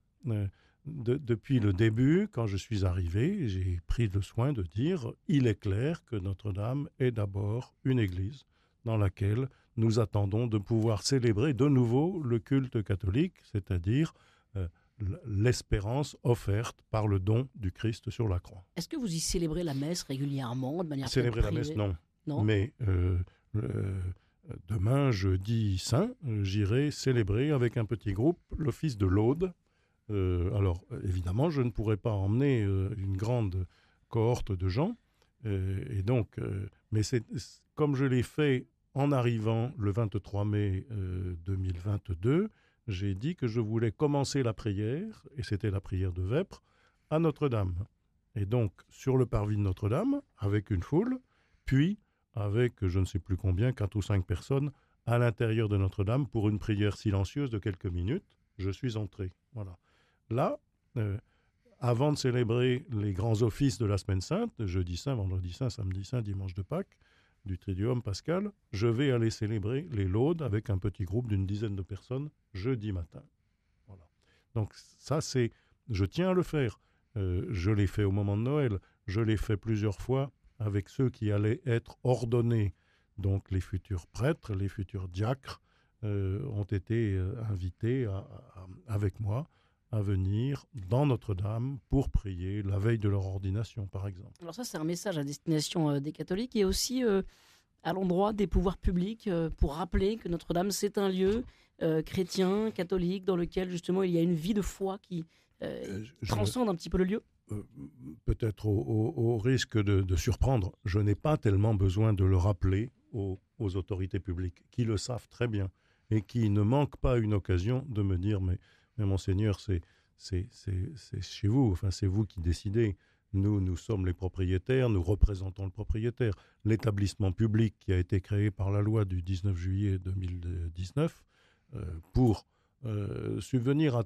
depuis le début, quand je suis arrivé, j'ai pris le soin de dire il est clair que Notre-Dame est d'abord une église dans laquelle nous attendons de pouvoir célébrer de nouveau le culte catholique, c'est-à-dire l'espérance offerte par le don du Christ sur la croix. Est-ce que vous y célébrez la messe régulièrement, de manière Célébrer la messe, non. Mais euh, demain, jeudi saint, j'irai célébrer avec un petit groupe l'office de l'Aude. Euh, alors, évidemment, je ne pourrai pas emmener euh, une grande cohorte de gens. et donc, mais c'est comme je l'ai fait en arrivant le 23 mai 2022 j'ai dit que je voulais commencer la prière, et c'était la prière de Vêpres, à Notre-Dame. Et donc, sur le parvis de Notre-Dame, avec une foule, puis avec je ne sais plus combien, quatre ou cinq personnes, à l'intérieur de Notre-Dame pour une prière silencieuse de quelques minutes, je suis entré. Voilà. Là, euh, avant de célébrer les grands offices de la Semaine Sainte, jeudi saint, vendredi saint, samedi saint, dimanche de Pâques, du Triduum pascal, je vais aller célébrer les laudes avec un petit groupe d'une dizaine de personnes jeudi matin. Voilà. Donc ça, c'est, je tiens à le faire. Euh, je l'ai fait au moment de Noël. Je l'ai fait plusieurs fois avec ceux qui allaient être ordonnés. Donc les futurs prêtres, les futurs diacres euh, ont été euh, invités avec moi à venir dans Notre-Dame pour prier la veille de leur ordination, par exemple. Alors ça, c'est un message à destination euh, des catholiques et aussi euh, à l'endroit des pouvoirs publics euh, pour rappeler que Notre-Dame, c'est un lieu chrétien, catholique, dans lequel justement il y a une vie de foi qui transcende un petit peu le lieu. Peut-être au, risque de, surprendre, je n'ai pas tellement besoin de le rappeler aux, aux autorités publiques, qui le savent très bien et qui ne manquent pas une occasion de me dire mais monseigneur, c'est chez vous, enfin c'est vous qui décidez. Nous, nous sommes les propriétaires, nous représentons le propriétaire. L'établissement public qui a été créé par la loi du 19 juillet 2019 euh, pour euh, subvenir à,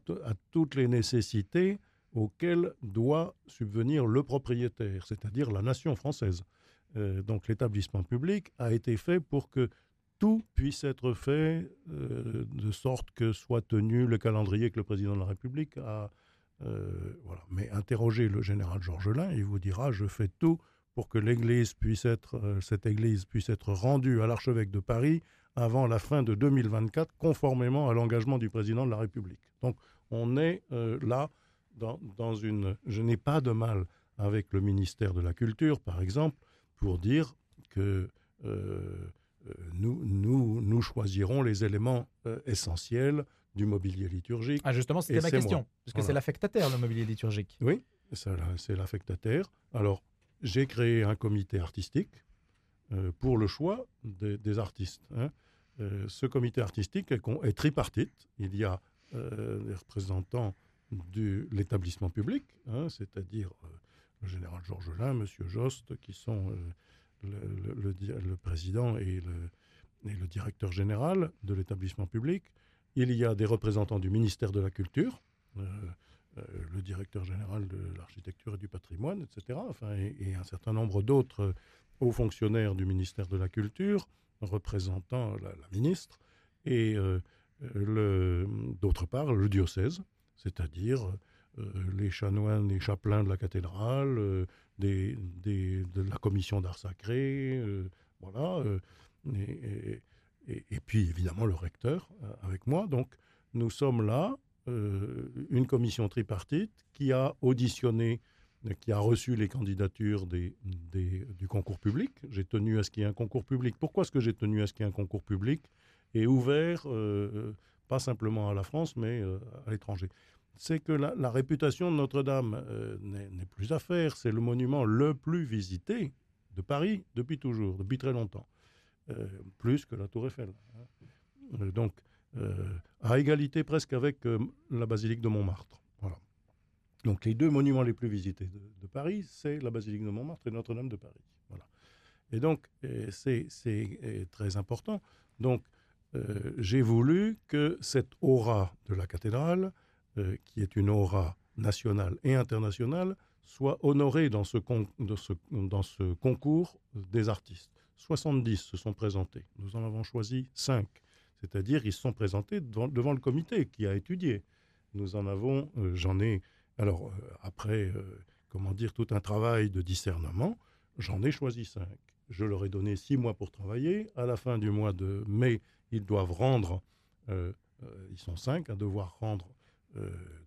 toutes les nécessités auxquelles doit subvenir le propriétaire, c'est-à-dire la nation française. Euh, donc l'établissement public a été fait pour que tout puisse être fait euh, de sorte que soit tenu le calendrier que le président de la République a. Euh, voilà. Mais interrogez le général Georges Lain, il vous dira je fais tout pour que l'église puisse être, euh, cette église puisse être rendue à l'archevêque de Paris avant la fin de 2024, conformément à l'engagement du président de la République. Donc on est là dans, une. Je n'ai pas de mal avec le ministère de la Culture, par exemple, pour dire que nous, nous, nous choisirons les éléments euh, essentiels du mobilier liturgique. Ah justement, c'était ma question, parce que c'est l'affectataire, le mobilier liturgique. Oui, c'est l'affectataire. Alors, j'ai créé un comité artistique euh, pour le choix des, artistes. Hein. ce comité artistique est, tripartite. Il y a des représentants de l'établissement public, hein, c'est-à-dire le général Georges Lain, M. Jost, qui sont le, président et le, directeur général de l'établissement public. Il y a des représentants du ministère de la Culture, euh, euh, le directeur général de l'architecture et du patrimoine, etc. Enfin, et, un certain nombre d'autres hauts fonctionnaires du ministère de la Culture, représentant la, ministre, et euh, d'autre part le diocèse, c'est-à-dire les chanoines et chapelains de la cathédrale, des, de la commission d'art sacré, euh, voilà, euh, et, puis évidemment le recteur euh, avec moi. Donc nous sommes là, une commission tripartite qui a auditionné, qui a reçu les candidatures des, du concours public. J'ai tenu à ce qu'il y ait un concours public. Pourquoi est-ce que j'ai tenu à ce qu'il y ait un concours public et ouvert, pas simplement à la France, mais à l'étranger? C'est que la, réputation de Notre-Dame euh, n'est plus à faire. C'est le monument le plus visité de Paris depuis toujours, depuis très longtemps, euh, plus que la Tour Eiffel. Hein. Euh, donc, à égalité presque avec la basilique de Montmartre. Voilà. Donc, les deux monuments les plus visités de, Paris, c'est la basilique de Montmartre et Notre-Dame de Paris. Voilà. Et donc, c'est très important. Donc, j'ai voulu que cette aura de la cathédrale euh, qui est une aura nationale et internationale, soit honorée dans ce, concours des artistes. 70 se sont présentés. Nous en avons choisi 5. C'est-à-dire, ils se sont présentés devant, le comité qui a étudié. Nous en avons, euh, j'en ai, alors euh, après, comment dire, tout un travail de discernement, j'en ai choisi 5. Je leur ai donné 6 mois pour travailler. À la fin du mois de mai, ils doivent rendre, ils sont 5 à devoir rendre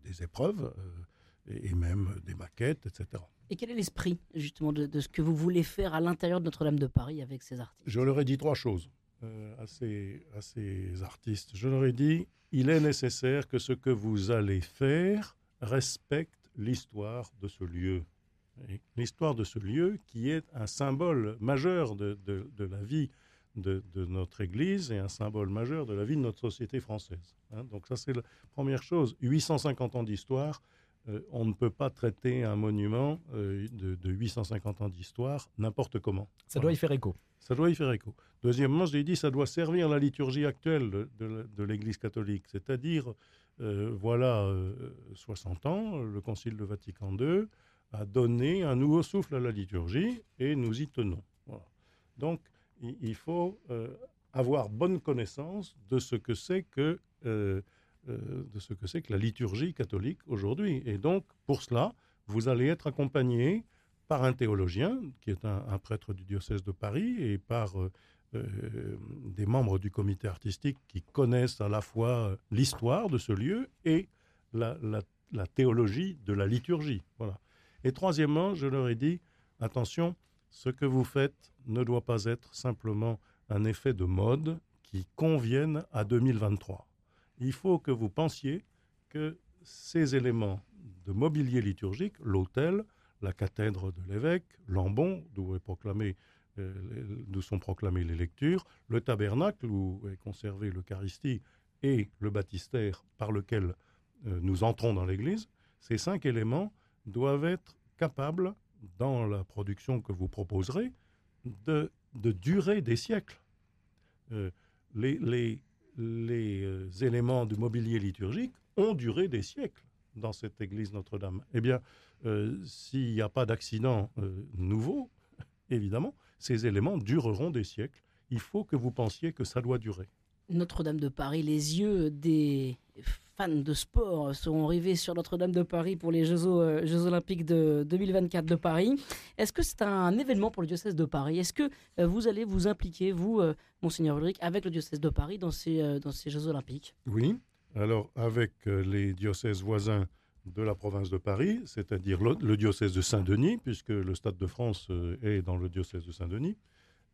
des épreuves euh, et, même des maquettes, etc. Et quel est l'esprit justement de, ce que vous voulez faire à l'intérieur de Notre-Dame de Paris avec ces artistes? Je leur ai dit trois choses euh, à, ces, à ces artistes. Je leur ai dit, il est nécessaire que ce que vous allez faire respecte l'histoire de ce lieu. L'histoire de ce lieu qui est un symbole majeur de, de, de la vie de, notre Église et un symbole majeur de la vie de notre société française. Hein. Donc ça, c'est la première chose. 850 ans d'histoire, euh, on ne peut pas traiter un monument euh, de, 850 ans d'histoire n'importe comment. Ça doit y faire écho. Ça doit y faire écho. Deuxièmement, j'ai dit, ça doit servir la liturgie actuelle de, l'Église catholique, c'est-à-dire, euh, voilà, 60 ans, le Concile de Vatican II a donné un nouveau souffle à la liturgie et nous y tenons. Donc, il faut euh, avoir bonne connaissance de ce que c'est que euh, euh, ce que que la liturgie catholique aujourd'hui. Et donc, pour cela, vous allez être accompagné par un théologien, qui est un, prêtre du diocèse de Paris, et par des membres du comité artistique qui connaissent à la fois l'histoire de ce lieu et la, la, théologie de la liturgie. Voilà. Et troisièmement, je leur ai dit, attention, ce que vous faites ne doit pas être simplement un effet de mode qui convienne à 2023. Il faut que vous pensiez que ces éléments de mobilier liturgique, l'autel, la cathèdre de l'évêque, l'ambon, d'où euh, sont proclamées les lectures, le tabernacle où est conservé l'Eucharistie et le baptistère par lequel euh, nous entrons dans l'Église, ces cinq éléments doivent être capables dans la production que vous proposerez, de, de durer des siècles. Euh, les, les, euh, éléments du mobilier liturgique ont duré des siècles dans cette église Notre-Dame. Eh bien, euh, s'il n'y a pas d'accident nouveau, évidemment, ces éléments dureront des siècles. il faut que vous pensiez que ça doit durer. Notre-Dame de Paris, les yeux des fans de sport seront rivés sur Notre-Dame de Paris pour les Jeux, euh, Olympiques de 2024 de Paris. Est-ce que c'est un événement pour le diocèse de Paris? Est-ce que euh, vous allez vous impliquer, vous, euh, Monseigneur Ulrich, avec le diocèse de Paris dans ces, Jeux Olympiques? Oui. Alors, avec les diocèses voisins de la province de Paris, c'est-à-dire le, diocèse de Saint-Denis, puisque le Stade de France est dans le diocèse de Saint-Denis,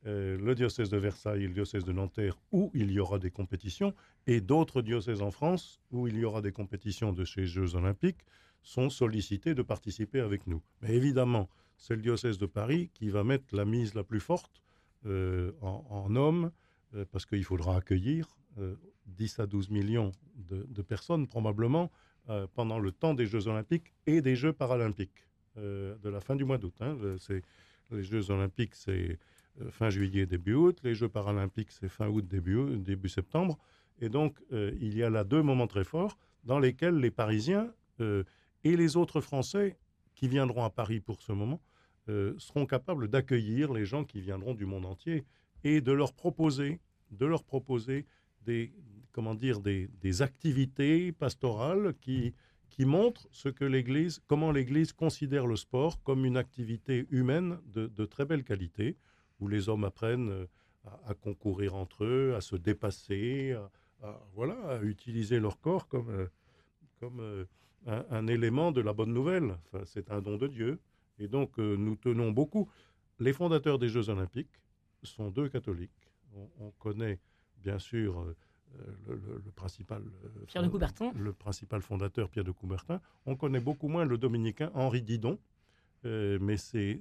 le diocèse de Versailles et le diocèse de Nanterre où il y aura des compétitions, et d'autres diocèses en France où il y aura des compétitions de ces Jeux olympiques, sont sollicités de participer avec nous. Mais évidemment, c'est le diocèse de Paris qui va mettre la mise la plus forte euh, en, hommes, euh, parce qu'il faudra accueillir 10 à 12 millions de, personnes probablement pendant le temps des Jeux olympiques et des Jeux paralympiques de la fin du mois d'août. Hein. Les Jeux olympiques, c'est euh, fin juillet, début août. Les Jeux paralympiques, c'est fin août, début, début septembre. Et donc, euh, il y a là deux moments très forts dans lesquels les Parisiens euh, et les autres Français qui viendront à Paris pour ce moment seront capables d'accueillir les gens qui viendront du monde entier et de leur proposer, de leur proposer des, comment dire, des, activités pastorales qui, qui montrent ce que l'Église, comment l'Église considère le sport comme une activité humaine de, de très belle qualité où les hommes apprennent euh, à, concourir entre eux, à se dépasser, à, voilà, à utiliser leur corps comme, euh, comme euh, un, élément de la bonne nouvelle. Enfin, c'est un don de Dieu. Et donc, nous tenons beaucoup. Les fondateurs des Jeux olympiques sont deux catholiques. On, connaît, bien sûr, le, principal, Pierre de Coubertin. le principal fondateur, Pierre de Coubertin. On connaît beaucoup moins le dominicain Henri Didon, euh, mais c'est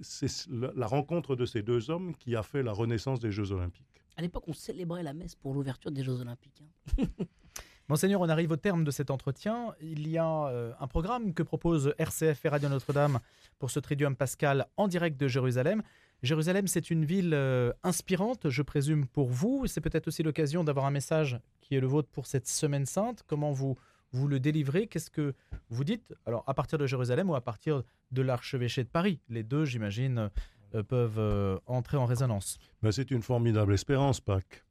la rencontre de ces deux hommes qui a fait la renaissance des Jeux Olympiques. À l'époque, on célébrait la messe pour l'ouverture des Jeux Olympiques. Hein. Monseigneur, on arrive au terme de cet entretien. Il y a euh, un programme que propose RCF et Radio Notre-Dame pour ce Triduum Pascal en direct de Jérusalem. Jérusalem, c'est une ville euh, inspirante, je présume, pour vous. C'est peut-être aussi l'occasion d'avoir un message qui est le vôtre pour cette semaine sainte. Comment vous, vous le délivrez. Qu'est-ce que vous dites? Alors, à partir de Jérusalem ou à partir de l'archevêché de Paris? Les deux, j'imagine, euh, peuvent euh, entrer en résonance. Ben, c'est une formidable espérance, Pâques.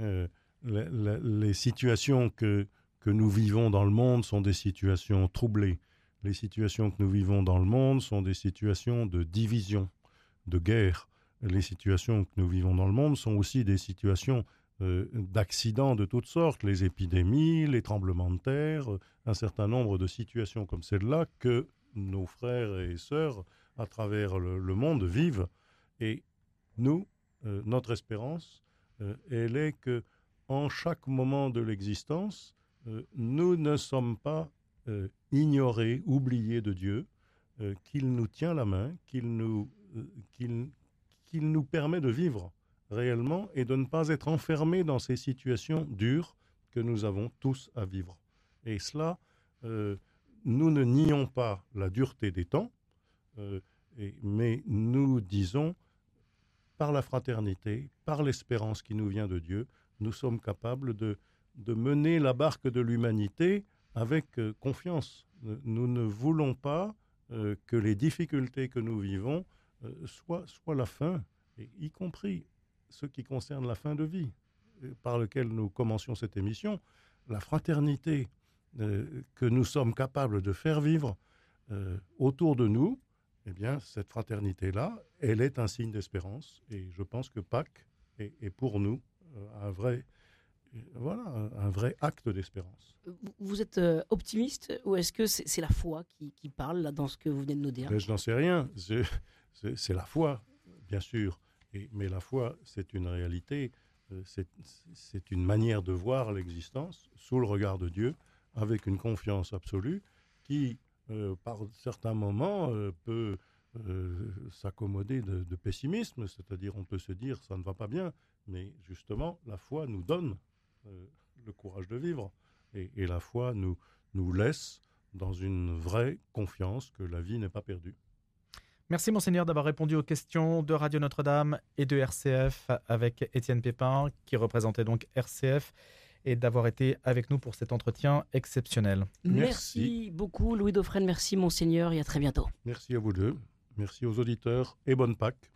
Euh, les, situations que, que nous vivons dans le monde sont des situations troublées. Les situations que nous vivons dans le monde sont des situations de division, de guerre. Les situations que nous vivons dans le monde sont aussi des situations euh, d'accidents de toutes sortes, les épidémies, les tremblements de terre, euh, un certain nombre de situations comme celle-là que nos frères et sœurs à travers le, monde vivent. Et nous, euh, notre espérance, elle est que en chaque moment de l'existence, nous ne sommes pas ignorés, oubliés de Dieu, qu'il nous tient la main, qu'il nous, qu'il nous permet de vivre réellement et de ne pas être enfermé dans ces situations dures que nous avons tous à vivre. Et cela, euh, nous ne nions pas la dureté des temps, euh, mais nous disons, par la fraternité, par l'espérance qui nous vient de Dieu, nous sommes capables de, de mener la barque de l'humanité avec euh, confiance. Nous ne voulons pas que les difficultés que nous vivons soient, soient la fin, y compris ce qui concerne la fin de vie, euh, par lequel nous commencions cette émission, la fraternité euh, que nous sommes capables de faire vivre euh, autour de nous, eh bien, cette fraternité-là, elle est un signe d'espérance. Et je pense que Pâques est, pour nous un vrai, voilà, un, vrai acte d'espérance. Vous êtes optimiste ou est-ce que c'est la foi qui, parle là, dans ce que vous venez de nous dire? Je n'en sais rien. C'est la foi, bien sûr mais la foi, c'est une réalité, euh, c'est une manière de voir l'existence sous le regard de Dieu, avec une confiance absolue qui, euh, par certains moments, euh, peut s'accommoder de, pessimisme, c'est-à-dire on peut se dire ça ne va pas bien, mais justement, la foi nous donne le courage de vivre, et, la foi nous, nous laisse dans une vraie confiance que la vie n'est pas perdue. Merci monseigneur d'avoir répondu aux questions de Radio Notre-Dame et de RCF avec Étienne Pépin qui représentait donc RCF et d'avoir été avec nous pour cet entretien exceptionnel. Merci, beaucoup Louis Dauphren, merci monseigneur et à très bientôt. Merci à vous deux, merci aux auditeurs et bonne Pâques.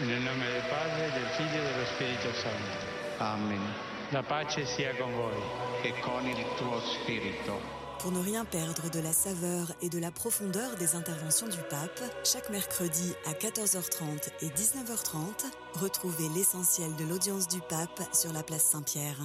Nel nome del Padre, del Figlio e dello Spirito Santo. Amen. La pace sia con voi. E con il tuo spirito. Pour ne rien perdre de la saveur et de la profondeur des interventions du pape, chaque mercredi à 14h30 et 19h30, retrouvez l'essentiel de l'audience du pape sur la place Saint-Pierre.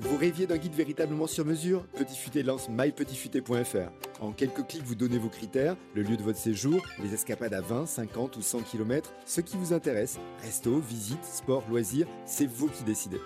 Vous rêviez d'un guide véritablement sur mesure? Petit Futé lance mypetitfuté.fr. En quelques clics, vous donnez vos critères, le lieu de votre séjour, les escapades à 20, 50 ou 100 km, ce qui vous intéresse, resto, visite, sport, loisirs, c'est vous qui décidez.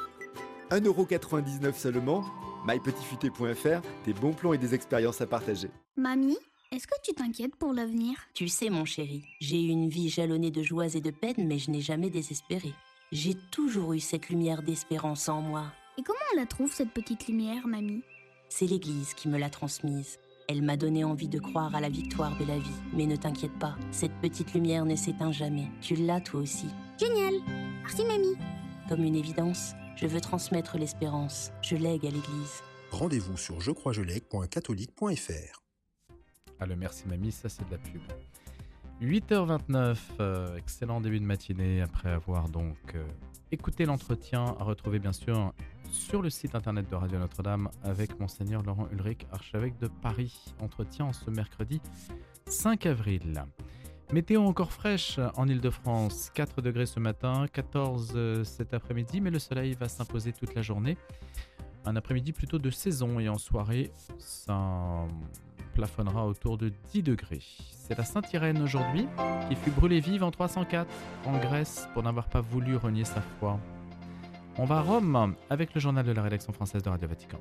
1,99€ seulement, mypetitfuté.fr, des bons plans et des expériences à partager. Mamie, est-ce que tu t'inquiètes pour l'avenir? Tu sais, mon chéri, j'ai eu une vie jalonnée de joies et de peines, mais je n'ai jamais désespéré. J'ai toujours eu cette lumière d'espérance en moi. Et comment on la trouve, cette petite lumière, mamie? C'est l'Église qui me l'a transmise. Elle m'a donné envie de croire à la victoire de la vie. Mais ne t'inquiète pas, cette petite lumière ne s'éteint jamais. Tu l'as toi aussi. Génial Merci, mamie Comme une évidence, je veux transmettre l'espérance. Je lègue à l'Église. Rendez-vous sur jecroisjelègue.catholique.fr. Ah, le merci mamie, ça c'est de la pub. 8h29, euh, excellent début de matinée après avoir donc euh, écouté l'entretien à retrouver bien sûr sur le site internet de Radio Notre-Dame avec Monseigneur Laurent Ulrich, archevêque de Paris. Entretien en ce mercredi 5 avril. Météo encore fraîche en Ile-de-France, 4 degrés ce matin, 14 euh, cet après-midi, mais le soleil va s'imposer toute la journée. Un après-midi plutôt de saison et en soirée, ça plafonnera autour de 10 degrés. C'est la Sainte-Irène aujourd'hui qui fut brûlée vive en 304 en Grèce pour n'avoir pas voulu renier sa foi. On va à Rome avec le journal de la rédaction française de Radio Vatican.